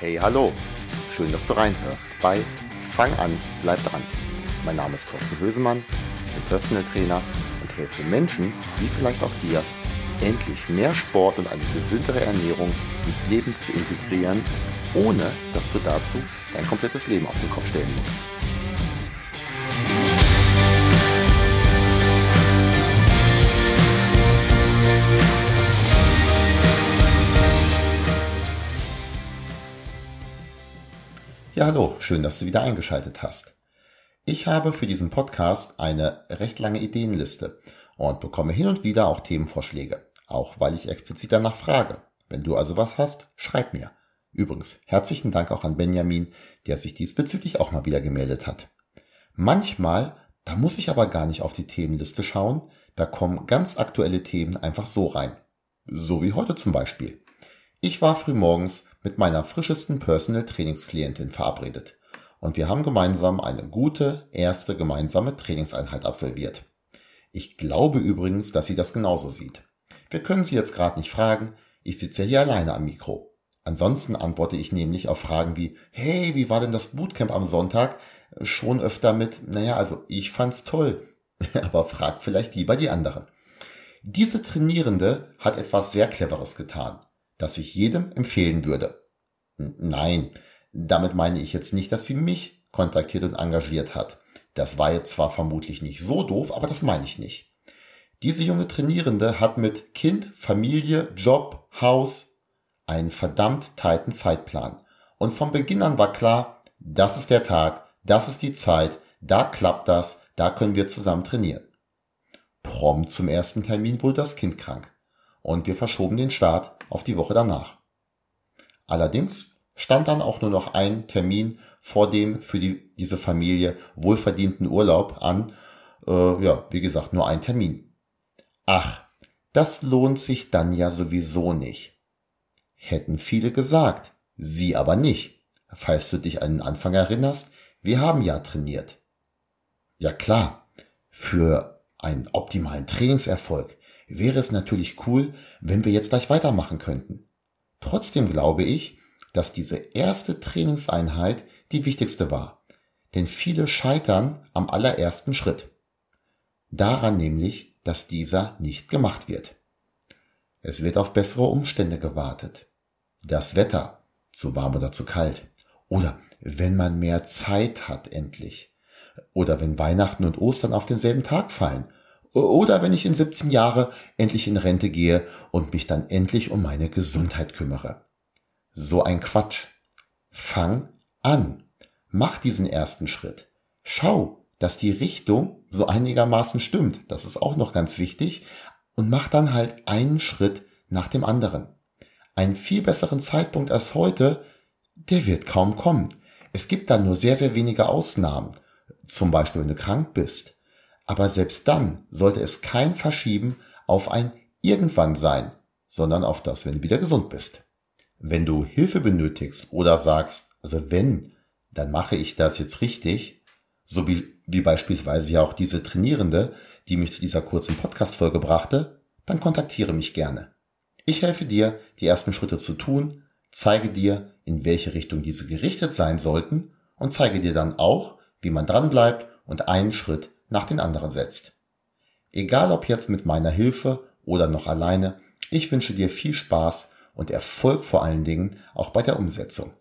Hey, hallo. Schön, dass du reinhörst bei Fang an, bleib dran. Mein Name ist Thorsten Hösemann, ich bin Personal Trainer und helfe Menschen, wie vielleicht auch dir, endlich mehr Sport und eine gesündere Ernährung ins Leben zu integrieren, ohne dass du dazu dein komplettes Leben auf den Kopf stellen musst. Hallo, schön, dass du wieder eingeschaltet hast. Ich habe für diesen Podcast eine recht lange Ideenliste und bekomme hin und wieder auch Themenvorschläge, auch weil ich explizit danach frage. Wenn du also was hast, schreib mir. Übrigens, herzlichen Dank auch an Benjamin, der sich diesbezüglich auch mal wieder gemeldet hat. Manchmal, da muss ich aber gar nicht auf die Themenliste schauen, da kommen ganz aktuelle Themen einfach so rein. So wie heute zum Beispiel. Ich war früh morgens mit meiner frischesten Personal Trainingsklientin verabredet und wir haben gemeinsam eine gute erste gemeinsame Trainingseinheit absolviert. Ich glaube übrigens, dass sie das genauso sieht. Wir können sie jetzt gerade nicht fragen, ich sitze hier alleine am Mikro. Ansonsten antworte ich nämlich auf Fragen wie, hey, wie war denn das Bootcamp am Sonntag? Schon öfter mit, naja, also ich fand's toll, aber frag vielleicht lieber die anderen. Diese Trainierende hat etwas sehr Cleveres getan das ich jedem empfehlen würde. Nein, damit meine ich jetzt nicht, dass sie mich kontaktiert und engagiert hat. Das war jetzt zwar vermutlich nicht so doof, aber das meine ich nicht. Diese junge Trainierende hat mit Kind, Familie, Job, Haus einen verdammt tighten Zeitplan. Und von Beginn an war klar, das ist der Tag, das ist die Zeit, da klappt das, da können wir zusammen trainieren. Prompt zum ersten Termin wurde das Kind krank und wir verschoben den Start auf die Woche danach. Allerdings stand dann auch nur noch ein Termin vor dem für die, diese Familie wohlverdienten Urlaub an. Äh, ja, wie gesagt, nur ein Termin. Ach, das lohnt sich dann ja sowieso nicht. Hätten viele gesagt, sie aber nicht. Falls du dich an den Anfang erinnerst, wir haben ja trainiert. Ja klar, für einen optimalen Trainingserfolg wäre es natürlich cool, wenn wir jetzt gleich weitermachen könnten. Trotzdem glaube ich, dass diese erste Trainingseinheit die wichtigste war. Denn viele scheitern am allerersten Schritt. Daran nämlich, dass dieser nicht gemacht wird. Es wird auf bessere Umstände gewartet. Das Wetter, zu warm oder zu kalt. Oder wenn man mehr Zeit hat endlich. Oder wenn Weihnachten und Ostern auf denselben Tag fallen oder wenn ich in 17 Jahre endlich in Rente gehe und mich dann endlich um meine Gesundheit kümmere. So ein Quatsch. Fang an. Mach diesen ersten Schritt. Schau, dass die Richtung so einigermaßen stimmt. Das ist auch noch ganz wichtig. Und mach dann halt einen Schritt nach dem anderen. Einen viel besseren Zeitpunkt als heute, der wird kaum kommen. Es gibt da nur sehr, sehr wenige Ausnahmen. Zum Beispiel, wenn du krank bist aber selbst dann sollte es kein Verschieben auf ein irgendwann sein, sondern auf das, wenn du wieder gesund bist. Wenn du Hilfe benötigst oder sagst, also wenn, dann mache ich das jetzt richtig, so wie, wie beispielsweise ja auch diese Trainierende, die mich zu dieser kurzen Podcast-Folge brachte, dann kontaktiere mich gerne. Ich helfe dir, die ersten Schritte zu tun, zeige dir, in welche Richtung diese gerichtet sein sollten und zeige dir dann auch, wie man dran bleibt und einen Schritt nach den anderen setzt. Egal ob jetzt mit meiner Hilfe oder noch alleine, ich wünsche dir viel Spaß und Erfolg vor allen Dingen auch bei der Umsetzung.